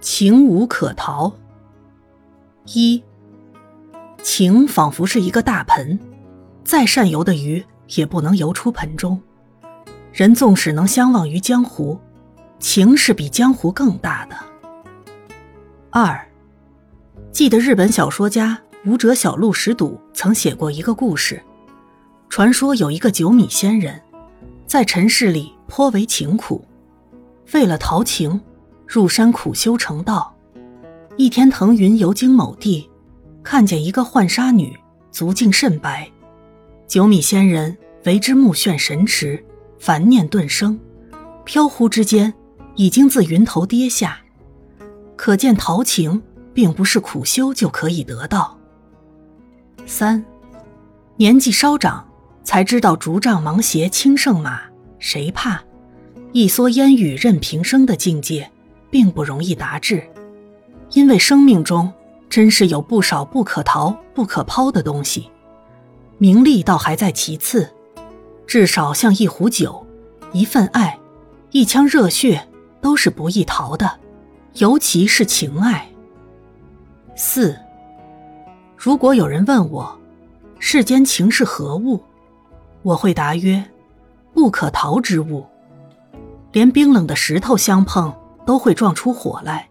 情无可逃。一，情仿佛是一个大盆，再善游的鱼也不能游出盆中。人纵使能相忘于江湖，情是比江湖更大的。二，记得日本小说家武者小路石笃曾写过一个故事，传说有一个九米仙人，在尘世里颇为情苦，为了逃情。入山苦修成道，一天腾云游经某地，看见一个浣纱女，足径甚白。九米仙人为之目眩神驰，凡念顿生，飘忽之间，已经自云头跌下。可见陶情并不是苦修就可以得到。三，年纪稍长，才知道竹杖芒鞋轻胜马，谁怕？一蓑烟雨任平生的境界。并不容易达至，因为生命中真是有不少不可逃、不可抛的东西。名利倒还在其次，至少像一壶酒、一份爱、一腔热血，都是不易逃的，尤其是情爱。四，如果有人问我，世间情是何物，我会答曰：不可逃之物。连冰冷的石头相碰。都会撞出火来，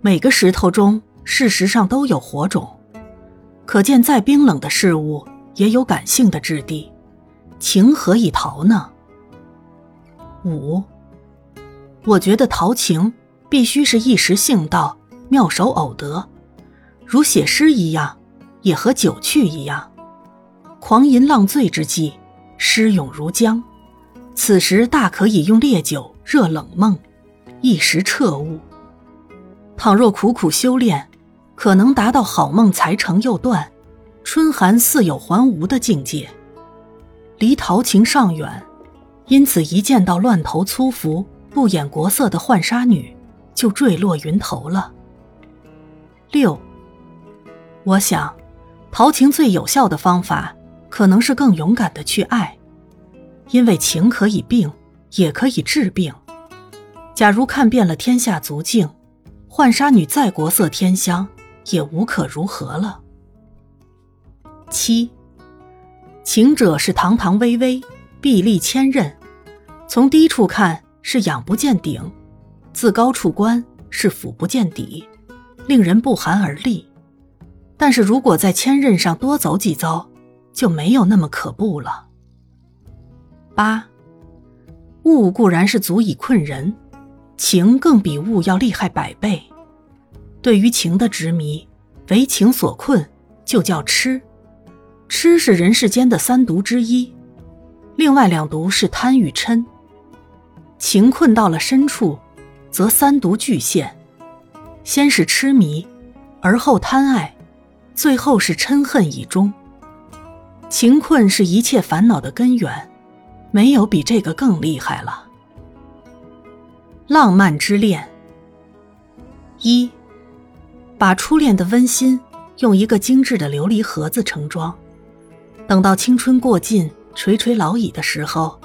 每个石头中事实上都有火种，可见再冰冷的事物也有感性的质地，情何以逃呢？五，我觉得陶情必须是一时兴到，妙手偶得，如写诗一样，也和酒趣一样，狂吟浪醉之际，诗涌如江，此时大可以用烈酒热冷梦。一时彻悟。倘若苦苦修炼，可能达到好梦才成又断，春寒似有还无的境界，离陶情尚远。因此，一见到乱头粗服、不掩国色的浣纱女，就坠落云头了。六，我想，陶情最有效的方法，可能是更勇敢的去爱，因为情可以病，也可以治病。假如看遍了天下足境，浣纱女再国色天香，也无可如何了。七，情者是堂堂巍巍，壁立千仞，从低处看是仰不见顶，自高处观是俯不见底，令人不寒而栗。但是如果在千仞上多走几遭，就没有那么可怖了。八，物固然是足以困人。情更比物要厉害百倍。对于情的执迷，为情所困，就叫痴。痴是人世间的三毒之一，另外两毒是贪与嗔。情困到了深处，则三毒俱现，先是痴迷，而后贪爱，最后是嗔恨以终。情困是一切烦恼的根源，没有比这个更厉害了。浪漫之恋。一，把初恋的温馨用一个精致的琉璃盒子盛装，等到青春过尽、垂垂老矣的时候，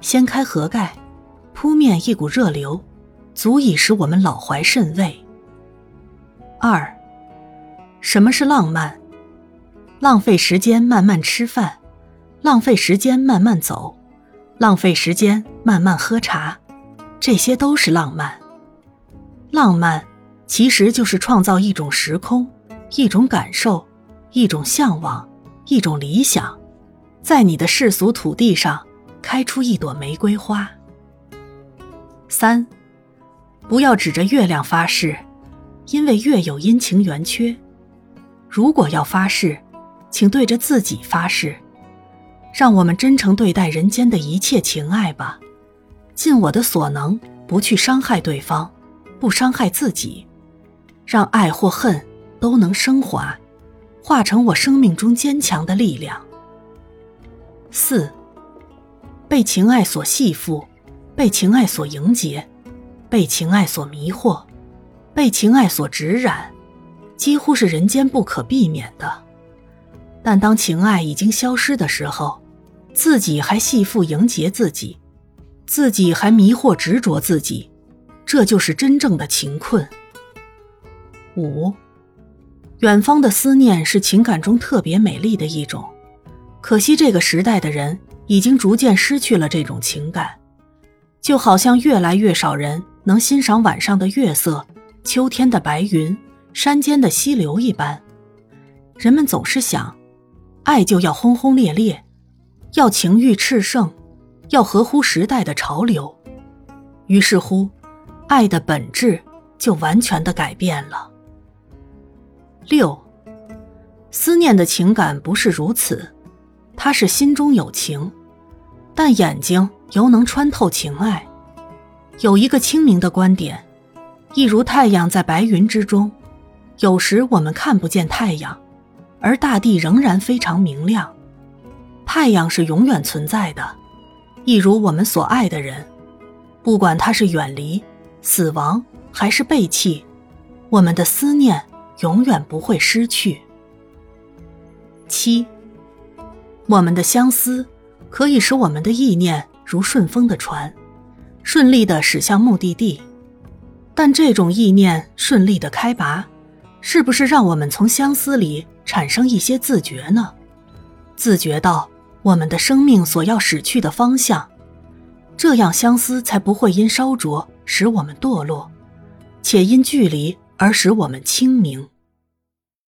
掀开盒盖，扑面一股热流，足以使我们老怀甚慰。二，什么是浪漫？浪费时间慢慢吃饭，浪费时间慢慢走，浪费时间慢慢喝茶。这些都是浪漫。浪漫其实就是创造一种时空、一种感受、一种向往、一种理想，在你的世俗土地上开出一朵玫瑰花。三，不要指着月亮发誓，因为月有阴晴圆缺。如果要发誓，请对着自己发誓，让我们真诚对待人间的一切情爱吧。尽我的所能，不去伤害对方，不伤害自己，让爱或恨都能升华，化成我生命中坚强的力量。四，被情爱所系缚，被情爱所凝结，被情爱所迷惑，被情爱所直染，几乎是人间不可避免的。但当情爱已经消失的时候，自己还系缚凝结自己。自己还迷惑执着自己，这就是真正的情困。五，远方的思念是情感中特别美丽的一种，可惜这个时代的人已经逐渐失去了这种情感，就好像越来越少人能欣赏晚上的月色、秋天的白云、山间的溪流一般。人们总是想，爱就要轰轰烈烈，要情欲炽盛，要合乎时代的潮流，于是乎，爱的本质就完全的改变了。六，思念的情感不是如此，它是心中有情，但眼睛犹能穿透情爱。有一个清明的观点，一如太阳在白云之中，有时我们看不见太阳，而大地仍然非常明亮。太阳是永远存在的，一如我们所爱的人，不管他是远离、死亡还是背弃，我们的思念。永远不会失去。七，我们的相思可以使我们的意念如顺风的船，顺利的驶向目的地。但这种意念顺利的开拔，是不是让我们从相思里产生一些自觉呢？自觉到我们的生命所要驶去的方向，这样相思才不会因烧灼使我们堕落，且因距离。而使我们清明。